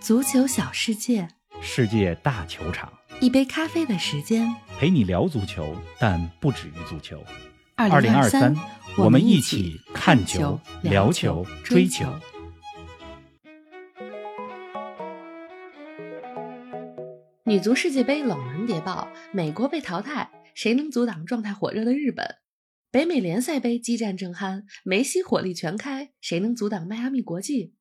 足球小世界，世界大球场，一杯咖啡的时间。陪你聊足球，但不止于足球。二零二三，我们一起起看球球、、聊聊球、追追球。女足世界杯冷门谍报：美国被淘汰，谁能阻挡状态火热的日本？北美联赛杯激战正酣，梅西火力全开，谁能阻挡迈阿密国际？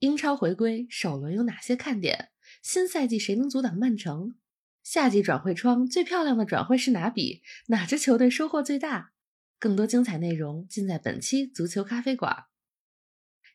英超回归首轮有哪些看点？新赛季谁能阻挡曼城？夏季转会窗最漂亮的转会是哪笔？哪支球队收获最大？更多精彩内容尽在本期足球咖啡馆。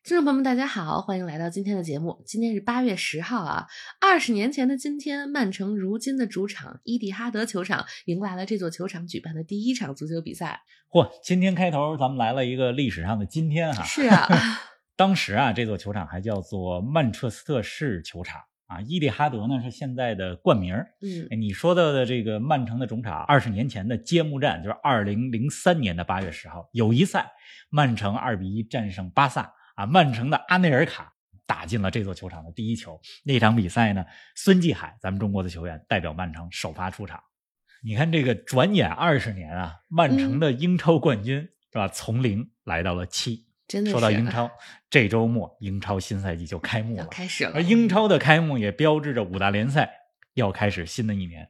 听众朋友们，大家好，欢迎来到今天的节目。今天是八月十号啊，二十年前的今天，曼城如今的主场伊蒂哈德球场迎来了这座球场举办的第一场足球比赛。嚯，今天开头咱们来了一个历史上的今天哈。是啊，当时啊，这座球场还叫做曼彻斯特市球场啊，伊蒂哈德呢是现在的冠名。嗯哎，你说到的这个曼城的主场，二十年前的揭幕战就是二零零三年的八月十号，友谊赛，曼城二比一战胜巴萨啊，曼城的阿内尔卡打进了这座球场的第一球。那场比赛呢，孙继海，咱们中国的球员代表曼城首发出场。你看这个转眼二十年啊，曼城的英超冠军、是吧？从零来到了七。真的说到英超，这周末英超新赛季就开幕了。开始了而。英超的开幕也标志着五大联赛要开始新的一年。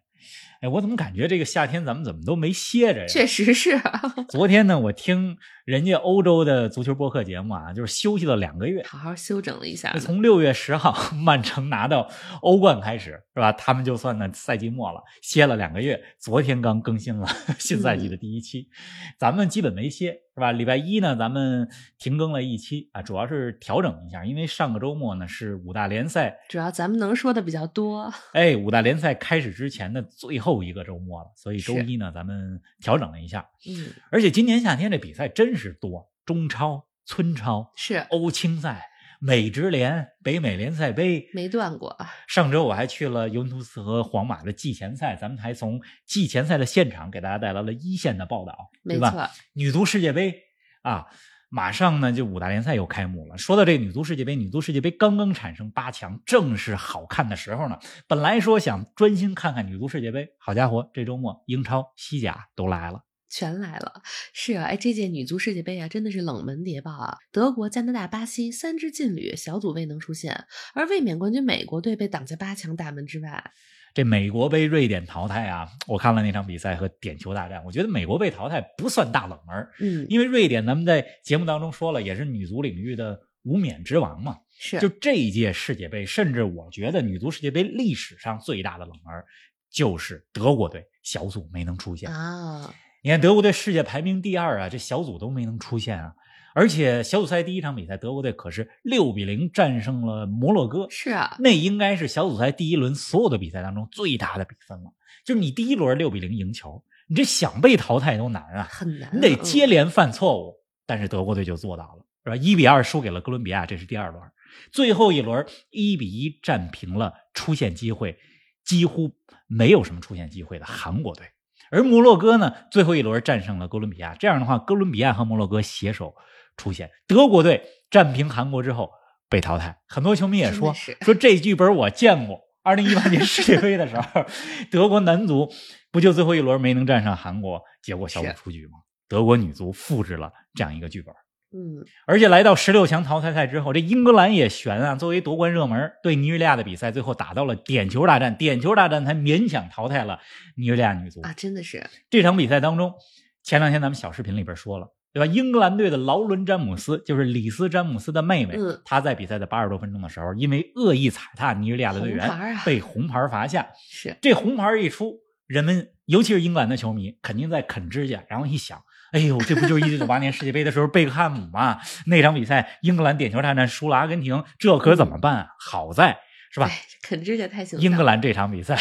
哎，我怎么感觉这个夏天咱们怎么都没歇着呀？确实是，啊 昨天呢，我听人家欧洲的足球播客节目啊，就是休息了两个月。好好休整了一下。从六月十号 曼城拿到欧冠开始，是吧？他们就算呢赛季末了，歇了两个月。昨天刚更新了 新赛季的第一期，咱们基本没歇，是吧？礼拜一呢，咱们停更了一期啊，主要是调整一下，因为上个周末呢是五大联赛主要咱们能说的比较多。哎，五大联赛开始之前的最后一个周末了，所以周一呢，咱们调整了一下。嗯，而且今年夏天这比赛真是多，中超、村超、是欧青赛、美职联、北美联赛杯。没断过。上周我还去了尤文图斯和皇马的季前赛，咱们还从季前赛的现场给大家带来了一线的报道，对吧？没错，女足世界杯啊，马上呢就五大联赛又开幕了。说到这个女足世界杯，女足世界杯刚刚产生八强，正是好看的时候呢。本来说想专心看看女足世界杯，好家伙，这周末英超、西甲都来了。全来了。是啊，哎，这届女足世界杯啊，真的是冷门谍报啊！德国、加拿大、巴西三支劲旅小组未能出现，而卫冕冠军美国队被挡在八强大门之外。这美国被瑞典淘汰啊！我看了那场比赛和点球大战，我觉得美国被淘汰不算大冷门，嗯，因为瑞典咱们在节目当中说了，也是女足领域的无冕之王嘛。是就这一届世界杯，甚至我觉得女足世界杯历史上最大的冷门就是德国队小组没能出现。啊，你看德国队世界排名第二啊，这小组都没能出现啊。而且小组赛第一场比赛，德国队可是六比零战胜了摩洛哥，是啊，那应该是小组赛第一轮所有的比赛当中最大的比分了。就是你第一轮六比零赢球，你这想被淘汰都难啊，很难啊，你得接嗯连犯错误。但是德国队就做到了，是吧？一比二输给了哥伦比亚，这是第二轮。最后一轮一比一战平了出现机会几乎没有什么出现机会的韩国队。而摩洛哥呢，最后一轮战胜了哥伦比亚。这样的话，哥伦比亚和摩洛哥携手出现，德国队战平韩国之后被淘汰。很多球迷也说是说这剧本我见过。二零一八年世界杯的时候，德国男足不就最后一轮没能战胜韩国，结果小组出局吗？德国女足复制了这样一个剧本。嗯，而且来到十六强淘汰赛之后，这英格兰也悬啊。作为夺冠热门，对尼日利亚的比赛最后打到了点球大战，点球大战才勉强淘汰了尼日利亚女足。啊，真的是，这场比赛当中，前两天咱们小视频里边说了，对吧？英格兰队的劳伦·詹姆斯就是里斯·詹姆斯的妹妹，嗯她在比赛的八十多分钟的时候，因为恶意踩踏尼日利亚的队员，红啊被红牌罚下。是这红牌一出，人们尤其是英格兰的球迷肯定在啃指甲，然后一想，哎呦，这不就是一九九八年世界杯的时候贝克汉姆吗？那场比赛英格兰点球大战输了阿根廷，这可怎么办啊？好在是吧？哎，啃指甲太形象。英格兰这场比赛，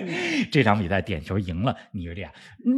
这场比赛点球赢了尼日利亚。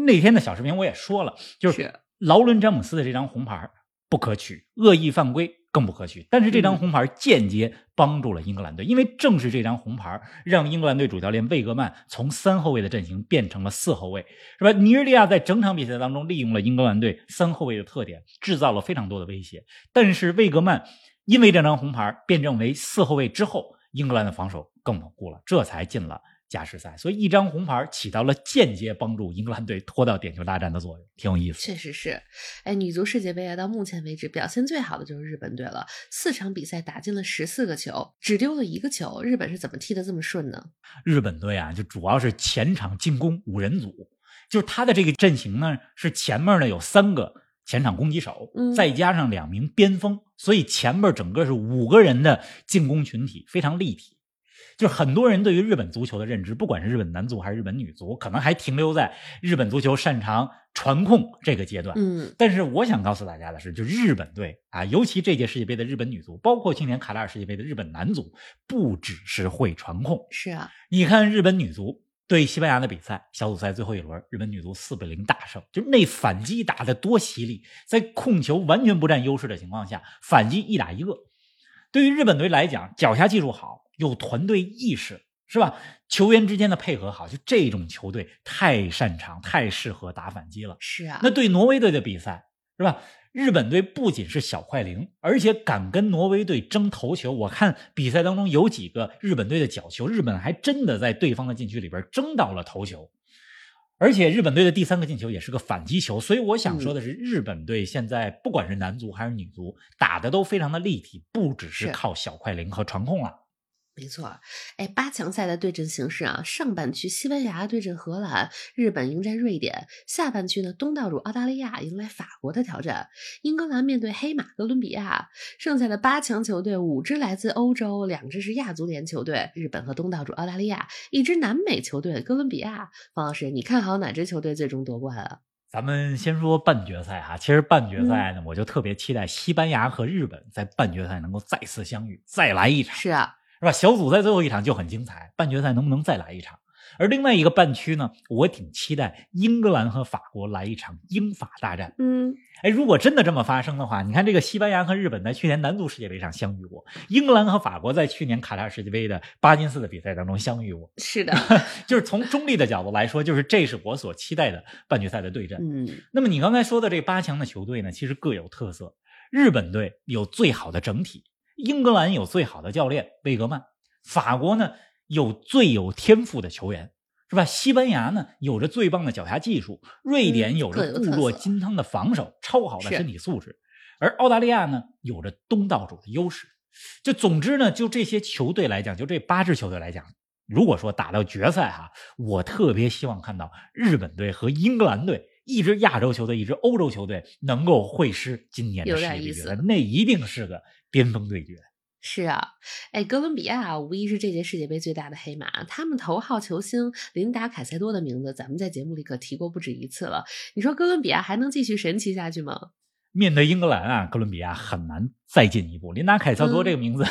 那天的小视频我也说了，就是是劳伦·詹姆斯的这张红牌不可取，恶意犯规更不可取。但是这张嗯红牌间接帮助了英格兰队，因为正是这张红牌让英格兰队主教练魏格曼从三后卫的阵型变成了四后卫，是吧？尼日利亚在整场比赛当中利用了英格兰队三后卫的特点，制造了非常多的威胁。但是魏格曼因为这张红牌变正为四后卫之后，英格兰的防守更稳固了，这才进了加时赛。所以一张红牌起到了间接帮助英格兰队拖到点球大战的作用，挺有意思。确实是，哎，女足世界杯啊，到目前为止表现最好的就是日本队了，四场比赛打进了十四个球，只丢了一个球。日本是怎么踢得这么顺呢？日本队啊，就主要是前场进攻五人组，就是他的这个阵型呢，是前面呢有三个前场攻击手，嗯再加上两名边锋，所以前面整个是五个人的进攻群体，非常立体。就是很多人对于日本足球的认知，不管是日本男足还是日本女足，可能还停留在日本足球擅长传控这个阶段。嗯，但是我想告诉大家的是，就日本队啊，尤其这届世界杯的日本女足，包括去年卡塔尔世界杯的日本男足，不只是会传控。是啊，你看日本女足对西班牙的比赛，小组赛最后一轮，日本女足四比零大胜，就是那反击打得多犀利，在控球完全不占优势的情况下，反击一打一个。对于日本队来讲，脚下技术好，有团队意识，是吧？球员之间的配合好，就这种球队太擅长、太适合打反击了。是啊，那对挪威队的比赛是吧？日本队不仅是小快灵，而且敢跟挪威队争头球。我看比赛当中有几个日本队的角球，日本还真的在对方的禁区里边争到了头球。而且日本队的第三个进球也是个反击球，所以我想说的是，日本队现在不管是男足还是女足，打的都非常的立体，不只是是靠小快灵和传控了。没错，哎，八强赛的对阵形势啊，上半区西班牙对阵荷兰，日本迎战瑞典；下半区呢，东道主澳大利亚迎来法国的挑战，英格兰面对黑马哥伦比亚。剩下的八强球队五支来自欧洲，两支是亚足联球队，日本和东道主澳大利亚；一支南美球队哥伦比亚。方老师，你看好哪支球队最终夺冠啊？咱们先说半决赛哈，其实半决赛呢，我就特别期待西班牙和日本在半决赛能够再次相遇，再来一场。是啊，是吧？小组赛最后一场就很精彩，半决赛能不能再来一场？而另外一个半区呢，我挺期待英格兰和法国来一场英法大战。嗯，哎，如果真的这么发生的话，你看这个西班牙和日本在去年男足世界杯上相遇过，英格兰和法国在去年卡塔尔世界杯的巴金斯的比赛当中相遇过，是的，就是从中立的角度来说，就是这是我所期待的半决赛的对阵。嗯，那么你刚才说的这八强的球队呢，其实各有特色。日本队有最好的整体，英格兰有最好的教练贝格曼，法国呢有最有天赋的球员，是吧？西班牙呢有着最棒的脚下技术，瑞典有着固若金汤的防守，超好的身体素质，而澳大利亚呢有着东道主的优势。就总之呢，就这些球队来讲，就这八支球队来讲，如果说打到决赛哈，我特别希望看到日本队和英格兰队，一支亚洲球队，一支欧洲球队能够会师今年的有世界杯决赛，那一定是个巅峰对决。是啊，哎，哥伦比亚无疑是这届世界杯最大的黑马。他们头号球星琳达·凯塞多的名字，咱们在节目里可提过不止一次了。你说哥伦比亚还能继续神奇下去吗？面对英格兰啊，哥伦比亚很难再进一步。琳达·凯瑟多嗯这个名字，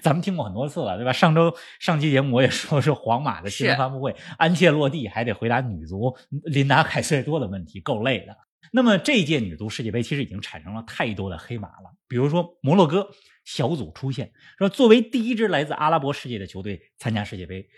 咱们听过很多次了，对吧？上周上期节目我也说是皇马的新闻发布会，安切洛蒂还得回答女足琳达·凯瑟多的问题，够累的。那么这届女足世界杯其实已经产生了太多的黑马了，比如说摩洛哥小组出线，说作为第一支来自阿拉伯世界的球队参加世界杯，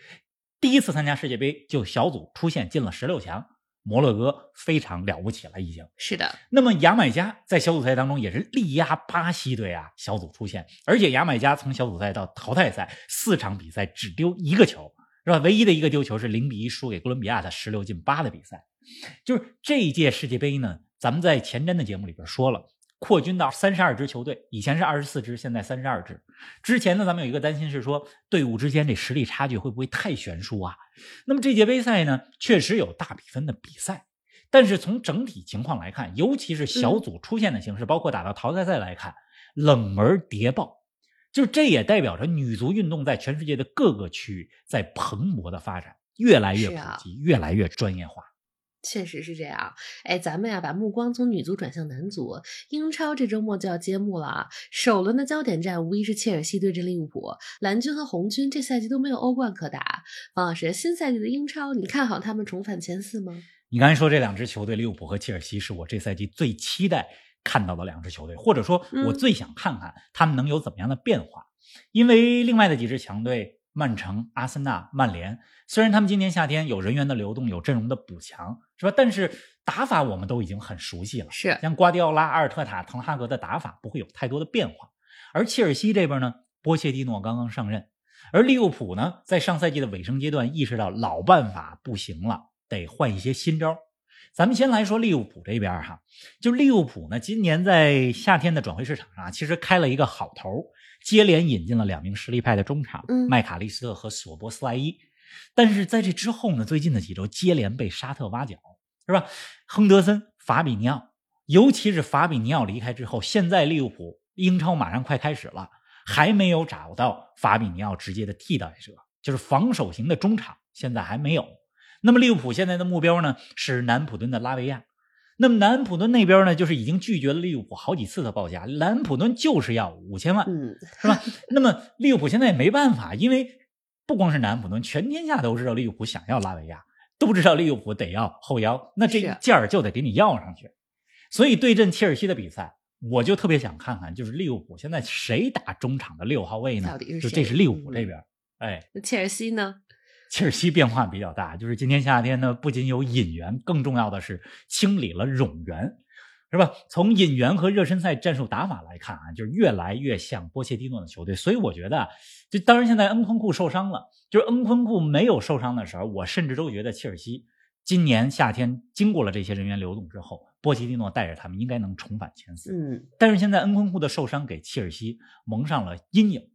第一次参加世界杯就小组出线进了十六强，摩洛哥非常了不起了，已经。是的，那么牙买加在小组赛当中也是力压巴西队啊，小组出线，而且牙买加从小组赛到淘汰赛四场比赛只丢一个球，是吧？唯一的一个丢球是零比一输给哥伦比亚的十六进八的比赛。就是这一届世界杯呢，咱们在前瞻的节目里边说了，扩军到三十二支球队，以前是二十四支，现在三十二支。之前呢，咱们有一个担心是说，队伍之间这实力差距会不会太悬殊啊？那么这届杯赛呢，确实有大比分的比赛。但是从整体情况来看，尤其是小组出线的形式，包括打到淘汰赛来看，冷门谍报，就是这也代表着女足运动在全世界的各个区域在蓬勃的发展，越来越普及，越来越专业化。确实是这样。哎，咱们呀，把目光从女足转向男足。英超这周末就要揭幕了啊！首轮的焦点战无疑是切尔西对阵利物浦。蓝军和红军这赛季都没有欧冠可打。方老师，新赛季的英超，你看好他们重返前四吗？你刚才说这两支球队，利物浦和切尔西，是我这赛季最期待看到的两支球队，或者说，我嗯最想看看他们能有怎么样的变化。因为另外的几支强队，曼城、阿森纳、曼联，虽然他们今年夏天有人员的流动，有阵容的补强，是吧？但是打法我们都已经很熟悉了，是像瓜迪奥拉、阿尔特塔、滕哈格的打法不会有太多的变化。而切尔西这边呢，波切蒂诺刚刚上任，而利物浦呢，在上赛季的尾声阶段意识到老办法不行了，得换一些新招。咱们先来说利物浦这边哈，就利物浦呢，今年在夏天的转会市场上其实开了一个好头，接连引进了两名实力派的中场，麦卡利斯特和索博斯莱伊。但是在这之后呢，最近的几周接连被沙特挖角，是吧？亨德森、法比尼奥，尤其是法比尼奥离开之后，现在利物浦英超马上快开始了，还没有找到法比尼奥直接的替代者，就是防守型的中场，现在还没有。那么利物浦现在的目标呢是南普敦的拉维亚，那么南安普敦那边呢就是已经拒绝了利物浦好几次的报价，南安普敦就是要五千万，嗯，是吧？那么利物浦现在也没办法，因为不光是南安普敦，全天下都知道利物浦想要拉维亚，都知道利物浦得要后腰，那这个价儿就得给你要上去。所以对阵切尔西的比赛，我就特别想看看，就是利物浦现在谁打中场的六号位呢？到底是就这是利物浦这边，哎，那切尔西呢？切尔西变化比较大，就是今年夏天呢，不仅有引援，更重要的是清理了冗员，是吧？从引援和热身赛战术打法来看啊，就是越来越像波切蒂诺的球队。所以我觉得，就当然现在恩昆库受伤了，就是恩昆库没有受伤的时候，我甚至都觉得切尔西今年夏天经过了这些人员流动之后，波切蒂诺带着他们应该能重返前四。嗯，但是现在恩昆库的受伤给切尔西蒙上了阴影。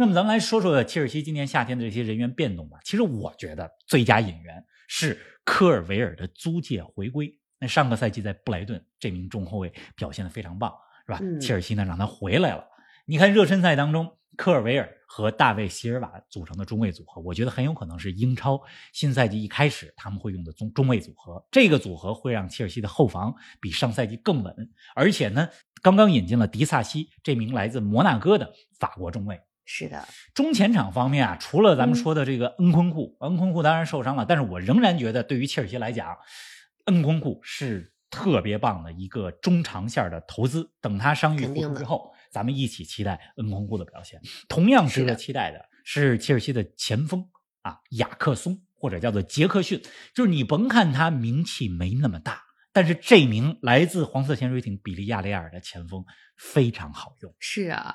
那么咱们来说说切尔西今年夏天的这些人员变动吧。其实我觉得最佳引援是科尔维尔的租借回归。那上个赛季在布莱顿，这名中后卫表现的非常棒，是吧？嗯切尔西呢让他回来了。你看热身赛当中，科尔维尔和大卫席尔瓦组成的中卫组合，我觉得很有可能是英超新赛季一开始他们会用的中中卫组合。这个组合会让切尔西的后防比上赛季更稳，而且呢，刚刚引进了迪萨西这名来自摩纳哥的法国中卫。是的，中前场方面啊，除了咱们说的这个恩昆库，恩昆库当然受伤了，但是我仍然觉得对于切尔西来讲，恩昆库是特别棒的一个中长线的投资。等他伤愈复出之后，咱们一起期待恩昆库的表现。同样值得期待的是切尔西的前锋啊，雅克松或者叫做杰克逊，就是你甭看他名气没那么大，但是这名来自黄色潜水艇比利亚雷尔的前锋非常好用。是啊。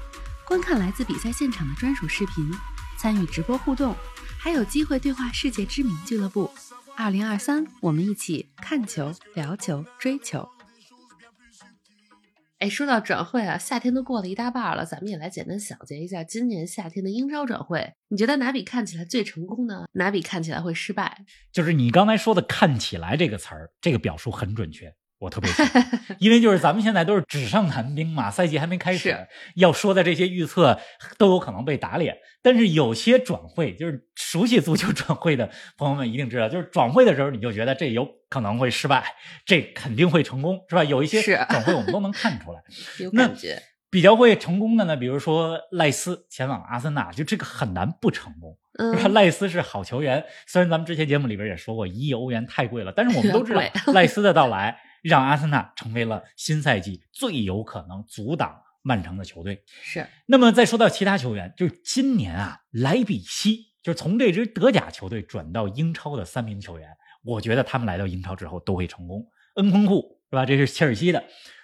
观看来自比赛现场的专属视频，参与直播互动，还有机会对话世界知名俱乐部。二零二三，我们一起看球、聊球、追球。哎，说到转会啊，夏天都过了一大半了，咱们也来简单小结一下今年夏天的英超转会。你觉得哪笔看起来最成功呢？哪笔看起来会失败？就是你刚才说的“看起来”这个词儿，这个表述很准确。我特别喜欢，因为就是咱们现在都是纸上谈兵嘛，赛季还没开始，要说的这些预测都有可能被打脸。但是有些转会，就是熟悉足球转会的朋友们一定知道，就是转会的时候你就觉得这有可能会失败，这肯定会成功，是吧？有一些转会我们都能看出来，有感觉。比较会成功的呢，比如说赖斯前往阿森纳，就这个很难不成功。嗯，赖斯是好球员，虽然咱们之前节目里边也说过一亿欧元太贵了，但是我们都知道赖斯的到来。让阿森纳成为了新赛季最有可能阻挡曼城的球队。是。那么再说到其他球员，就是今年啊，莱比锡就是从这支德甲球队转到英超的三名球员，我觉得他们来到英超之后都会成功。恩昆库是吧？这是切尔西的；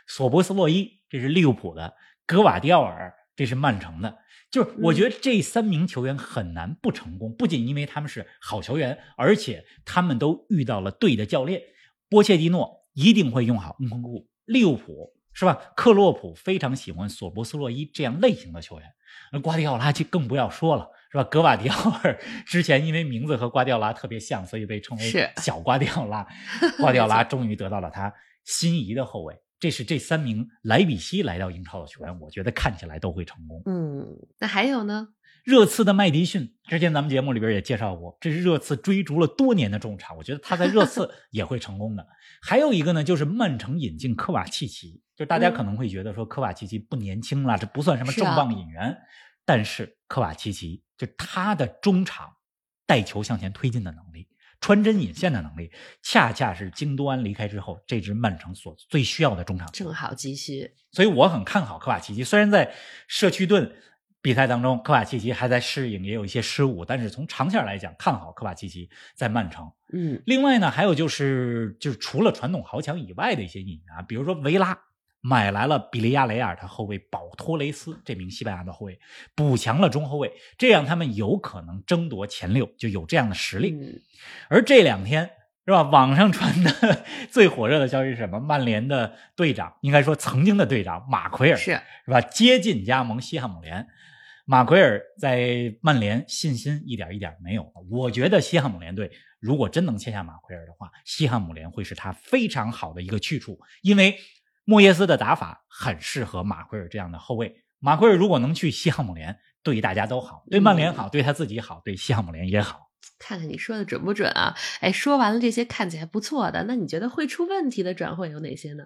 索博斯洛伊这是利物浦的；格瓦迪奥尔这是曼城的。就是我觉得这三名球员很难不成功，不仅因为他们是好球员，而且他们都遇到了对的教练波切蒂诺。一定会用好恩昆库，利物浦是吧？克洛普非常喜欢索博斯洛伊这样类型的球员，那瓜迪奥拉就更不要说了，是吧？格瓦迪奥尔之前因为名字和瓜迪奥拉特别像，所以被称为小瓜迪奥拉。瓜迪奥拉终于得到了他心仪的后卫。这是这三名莱比锡来到英超的球员，我觉得看起来都会成功。嗯，那还有呢？热刺的麦迪逊，之前咱们节目里边也介绍过，这是热刺追逐了多年的中场，我觉得他在热刺 也会成功的。还有一个呢，就是曼城引进科瓦契奇，就大家可能会觉得说科瓦契奇不年轻了，这不算什么重磅引援，但是科瓦契奇就他的中场带球向前推进的能力。穿针引线的能力，恰恰是京多安离开之后，这支曼城所最需要的中场。正好急需，所以我很看好科瓦契奇。虽然在社区盾比赛当中，科瓦契奇还在适应，也有一些失误，但是从长线来讲，看好科瓦契奇在曼城。嗯，另外呢，还有就是，就是除了传统豪强以外的一些引援啊，比如说维拉。买来了比利亚雷尔的后卫保托雷斯，这名西班牙的后卫补强了中后卫，这样他们有可能争夺前六，就有这样的实力。而这两天是吧？网上传的 最火热的消息是什么？曼联的队长，应该说曾经的队长马奎尔是是吧？接近加盟西汉姆联。马奎尔在曼联信心一点一点没有了。我觉得西汉姆联队如果真能签下马奎尔的话，西汉姆联会是他非常好的一个去处，因为。莫耶斯的打法很适合马奎尔这样的后卫。马奎尔如果能去西汉姆联，对大家都好，对曼联好，对他自己好，对西汉姆联也好。看看你说的准不准啊？哎，说完了这些看起来不错的，那你觉得会出问题的转会有哪些呢？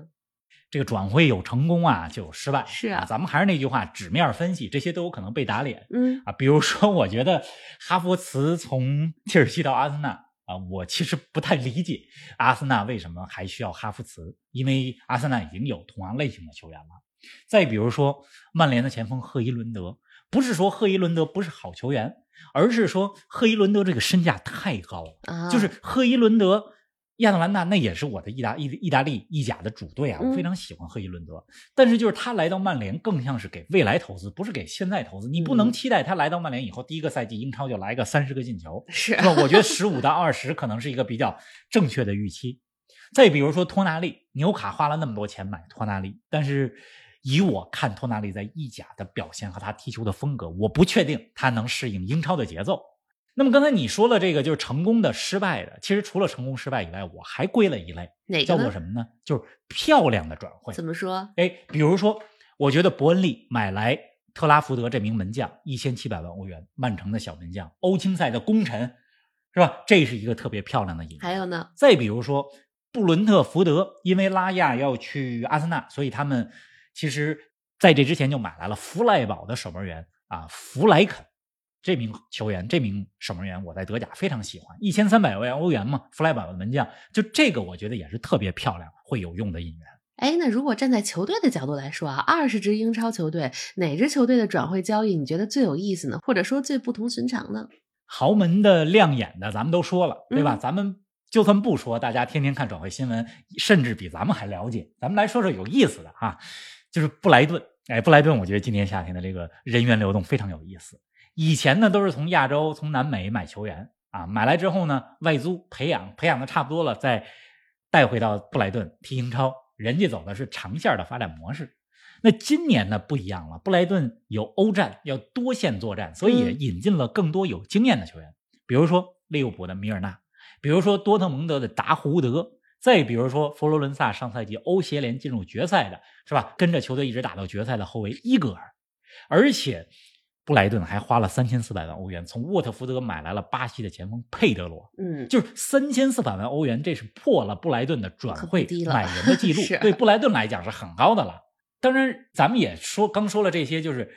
这个转会有成功啊，就有失败。是啊，咱们还是那句话，纸面分析，这些都有可能被打脸。嗯啊，比如说，我觉得哈弗茨从切尔西到阿森纳。啊，我其实不太理解阿森纳为什么还需要哈弗茨，因为阿森纳已经有同样类型的球员了。再比如说，曼联的前锋赫伊伦德，不是说赫伊伦德不是好球员，而是说赫伊伦德这个身价太高了，就是赫伊伦德。亚特兰大那也是我的意大意意大利意甲的主队啊，我非常喜欢赫伊伦德。但是就是他来到曼联，更像是给未来投资，不是给现在投资。你不能期待他来到曼联以后，第一个赛季英超就来个三十个进球，是吧？我觉得十五到二十可能是一个比较正确的预期。再比如说托纳利，纽卡花了那么多钱买托纳利，但是以我看托纳利在意甲的表现和他踢球的风格，我不确定他能适应英超的节奏。那么刚才你说了这个就是成功的、失败的，其实除了成功失败以外，我还归了一类，哪叫做什么呢？就是漂亮的转会。怎么说？哎，比如说，我觉得伯恩利买来特拉福德这名门将一千七百万欧元，曼城的小门将，欧青赛的功臣，是吧？这是一个特别漂亮的引。还有呢？再比如说，布伦特福德因为拉亚要去阿森纳，所以他们其实在这之前就买来了弗赖堡的守门员啊，弗莱肯。这名球员，这名守门员，我在德甲非常喜欢，一千三百万欧元嘛，弗莱堡的门将，就这个我觉得也是特别漂亮、会有用的引援。哎，那如果站在球队的角度来说啊，二十支英超球队，哪支球队的转会交易你觉得最有意思呢？或者说最不同寻常呢？豪门的、亮眼的，咱们都说了，对吧？咱们就算不说，大家天天看转会新闻，甚至比咱们还了解。咱们来说说有意思的哈，就是布莱顿。哎，布莱顿，我觉得今年夏天的这个人员流动非常有意思。以前呢都是从亚洲、从南美买球员啊，买来之后呢外租培养，培养的差不多了再带回到布莱顿踢英超。人家走的是长线的发展模式。那今年呢不一样了，布莱顿有欧战，要多线作战，所以也引进了更多有经验的球员，比如说利物浦的米尔纳，比如说多特蒙德的达胡德，再比如说佛罗伦萨上赛季欧协联进入决赛的是吧？跟着球队一直打到决赛的后卫伊戈尔，而且。布莱顿还花了三千四百万欧元从沃特福德买来了巴西的前锋佩德罗，嗯，就是三千四百万欧元，这是破了布莱顿的转会买人的记 录，对布莱顿来讲是很高的了。当然，咱们也说刚说了这些，就是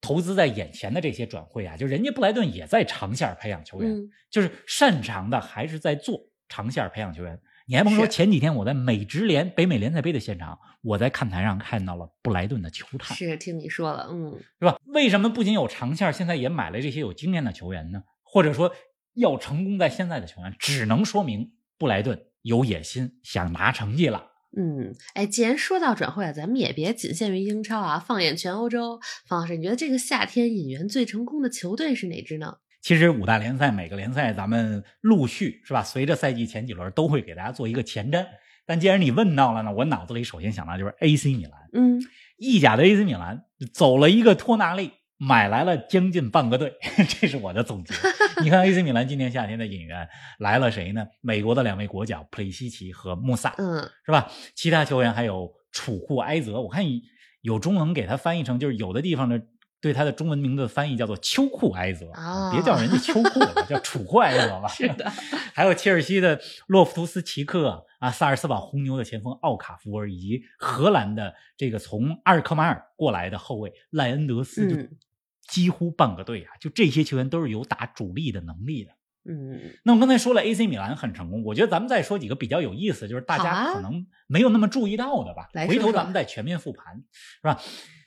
投资在眼前的这些转会啊，就人家布莱顿也在长线培养球员，就是擅长的还是在做长线培养球员。你还甭说，前几天我在美职联北美联赛杯的现场，我在看台上看到了布莱顿的球探。是听你说了，嗯，是吧？为什么不仅有长线，现在也买了这些有经验的球员呢？或者说要成功在现在的球员，只能说明布莱顿有野心，想拿成绩了。嗯，哎，既然说到转会啊，咱们也别仅限于英超啊，放眼全欧洲。方老师，你觉得这个夏天引援最成功的球队是哪支呢？其实五大联赛每个联赛咱们陆续是吧？随着赛季前几轮都会给大家做一个前瞻。但既然你问到了呢，我脑子里首先想到就是 AC 米兰。嗯，意甲的 AC 米兰走了一个托纳利，买来了将近半个队，这是我的总结。你看 AC 米兰今年夏天的引援来了谁呢？美国的两位国脚普里西奇和穆萨，嗯，是吧？其他球员还有楚库埃泽，我看有中文给他翻译成就是有的地方的。对他的中文名字翻译叫做秋库埃泽啊，别叫人家秋库了，叫楚库埃泽吧。是的，还有切尔西的洛夫图斯奇克啊，萨尔斯堡红牛的前锋奥卡福尔，以及荷兰的这个从阿尔克马尔过来的后卫赖恩德斯，就几乎半个队啊，就这些球员都是有打主力的能力的。嗯，那我刚才说了，AC 米兰很成功，我觉得咱们再说几个比较有意思，就是大家可能没有那么注意到的吧。回头咱们再全面复盘，是吧？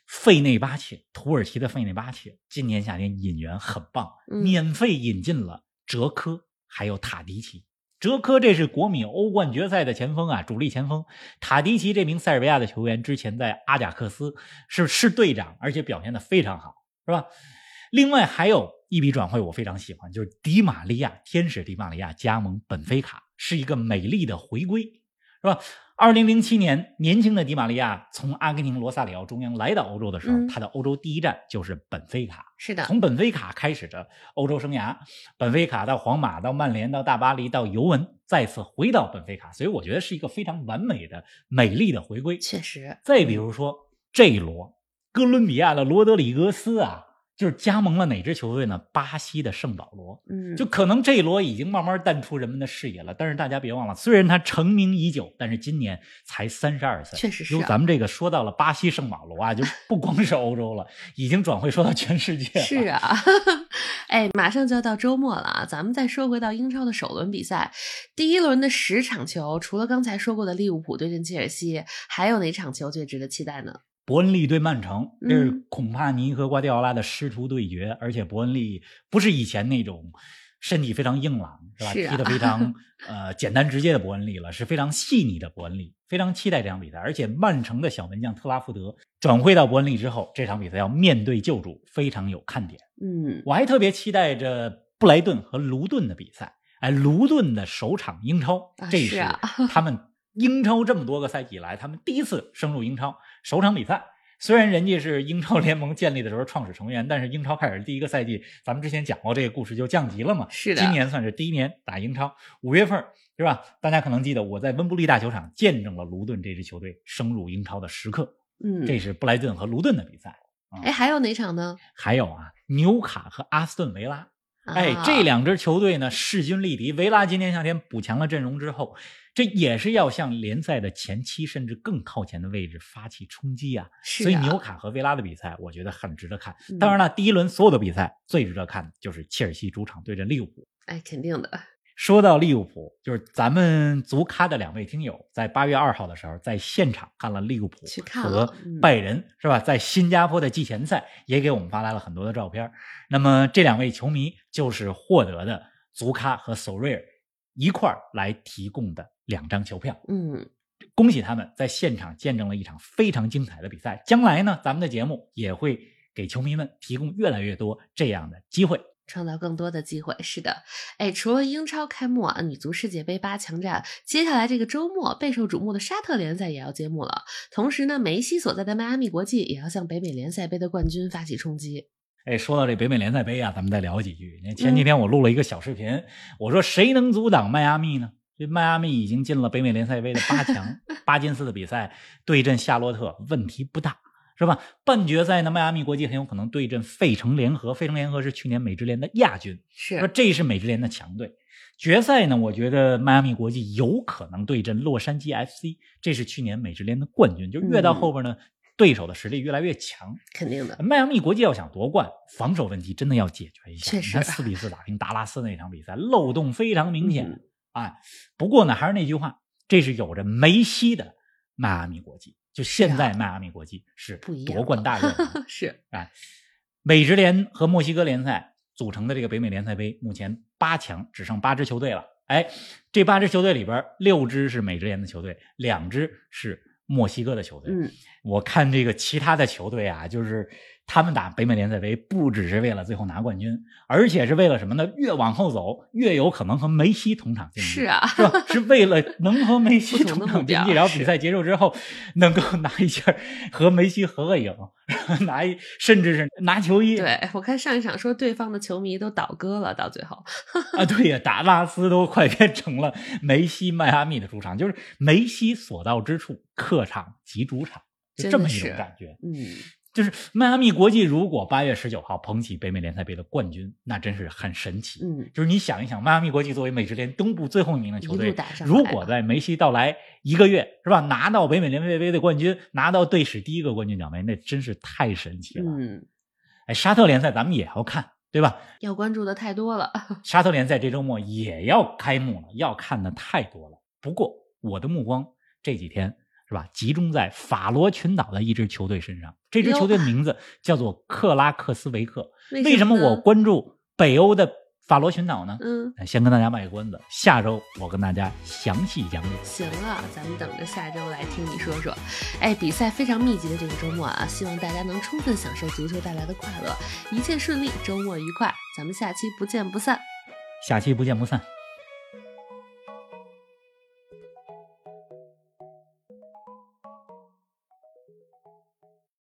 费内巴切，土耳其的费内巴切，今年夏天引援很棒，嗯免费引进了哲科还有塔迪奇。哲科这是国米欧冠决赛的前锋啊，主力前锋。塔迪奇这名塞尔维亚的球员之前在阿贾克斯是是队长，而且表现的非常好，是吧？另外还有一笔转会我非常喜欢，就是迪玛利亚，天使迪玛利亚加盟本菲卡，是一个美丽的回归，是吧？二零零七年，年轻的迪玛利亚从阿根廷罗萨里奥中央来到欧洲的时候，嗯他的欧洲第一站就是本菲卡。是的，从本菲卡开始的欧洲生涯，本菲卡到皇马，到曼联，到大巴黎，到尤文，再次回到本菲卡，所以我觉得是一个非常完美的、美丽的回归。确实，再比如说这一罗，哥伦比亚的罗德里格斯啊，就是加盟了哪支球队呢？巴西的圣保罗。嗯，就可能这一罗已经慢慢淡出人们的视野了，但是大家别忘了，虽然他成名已久，但是今年才三十二岁。确实是啊就咱们这个说到了巴西圣保罗啊，就不光是欧洲了，已经转会说到全世界了。是啊，哎，马上就要到周末了啊！咱们再说回到英超的首轮比赛，第一轮的十场球，除了刚才说过的利物浦对阵切尔西，还有哪场球最值得期待呢？伯恩利对曼城，这是嗯孔帕尼和瓜迪奥拉的师徒对决，而且伯恩利不是以前那种身体非常硬朗，是吧？是啊踢得非常 呃简单直接的伯恩利了，是非常细腻的伯恩利，非常期待这场比赛。而且曼城的小门将特拉福德转会到伯恩利之后，这场比赛要面对旧主，非常有看点。嗯，我还特别期待着布莱顿和卢顿的比赛。哎，卢顿的首场英超，啊这是他们英超这么多个赛季以来，他们第一次升入英超首场比赛。虽然人家是英超联盟建立的时候创始成员，但是英超开始第一个赛季，咱们之前讲过这个故事就降级了嘛。是的今年算是第一年打英超，五月份是吧？大家可能记得我在温布利大球场见证了卢顿这支球队升入英超的时刻。嗯，这是布莱顿和卢顿的比赛。哎，还有哪场呢？还有啊，纽卡和阿斯顿维拉。哎啊，这两支球队呢势均力敌。维拉今年夏天补强了阵容之后，这也是要向联赛的前期甚至更靠前的位置发起冲击啊。是所以啊纽卡和维拉的比赛，我觉得很值得看嗯。当然了，第一轮所有的比赛最值得看的就是切尔西主场对阵利物浦。哎，肯定的，说到利物浦，就是咱们足咖的两位听友在八月二号的时候在现场看了利物浦和拜仁，是吧？在新加坡的季前赛也给我们发来了很多的照片。那么这两位球迷就是获得的足咖和索瑞尔一块儿来提供的两张球票。嗯，恭喜他们在现场见证了一场非常精彩的比赛。将来呢，咱们的节目也会给球迷们提供越来越多这样的机会。创造更多的机会。是的，哎，除了英超开幕啊，女足世界杯八强战，接下来这个周末备受瞩目的沙特联赛也要揭幕了。同时呢，梅西所在的迈阿密国际也要向北美联赛杯的冠军发起冲击。哎，说到这北美联赛杯啊，咱们再聊几句。前几天我录了一个小视频，我说谁能阻挡迈阿密呢？这迈阿密已经进了北美联赛杯的八强，巴金斯的比赛对阵夏洛特问题不大，是吧？半决赛呢，迈阿密国际很有可能对阵费城联合，费城联合是去年美职联的亚军，说是，这是美职联的强队。决赛呢，我觉得迈阿密国际有可能对阵洛杉矶 FC，这是去年美职联的冠军。就越到后边呢，对手的实力越来越强。肯定的。迈阿密国际要想夺冠，防守问题真的要解决一下。确实你看四比四打平达拉斯那场比赛，漏洞非常明显。嗯哎，不过呢，还是那句话，这是有着梅西的迈阿密国际。就现在，迈阿密国际是夺冠大热门。是，哎，美职联和墨西哥联赛组成的这个北美联赛杯，目前八强只剩八支球队了。哎，这八支球队里边，六支是美职联的球队，两支是墨西哥的球队。嗯，我看这个其他的球队啊，就是他们打北美联赛杯，不只是为了最后拿冠军，而且是为了什么呢？越往后走，越有可能和梅西同场竞技。是啊，是吧？是为了能和梅西同场竞技，然后比赛结束之后能够拿一件和梅西合个影，拿一甚至是拿球衣。对我看上一场说对方的球迷都倒戈了，到最后，啊，对呀，达拉斯都快变成了梅西迈阿密的主场，就是梅西所到之处，客场即主场，就这么一种感觉。嗯，就是迈阿密国际如果八月十九号捧起北美联赛杯的冠军，那真是很神奇。嗯，就是你想一想，迈阿密国际作为美职联东部最后一名的球队如果在梅西到来一个月，是吧，拿到北美联赛杯的冠军，拿到队史第一个冠军奖杯，那真是太神奇了。嗯，哎，沙特联赛咱们也要看，对吧？要关注的太多了。沙特联赛这周末也要开幕了，要看的太多了。不过我的目光这几天是吧，集中在法罗群岛的一支球队身上。这支球队的名字叫做克拉克斯维克。为什么我关注北欧的？法罗群岛呢？嗯，先跟大家卖个关子，下周我跟大家详细讲解。行了，咱们等着下周来听你说说。哎，比赛非常密集的这个周末啊，希望大家能充分享受足球带来的快乐，一切顺利，周末愉快。咱们下期不见不散。下期不见不散。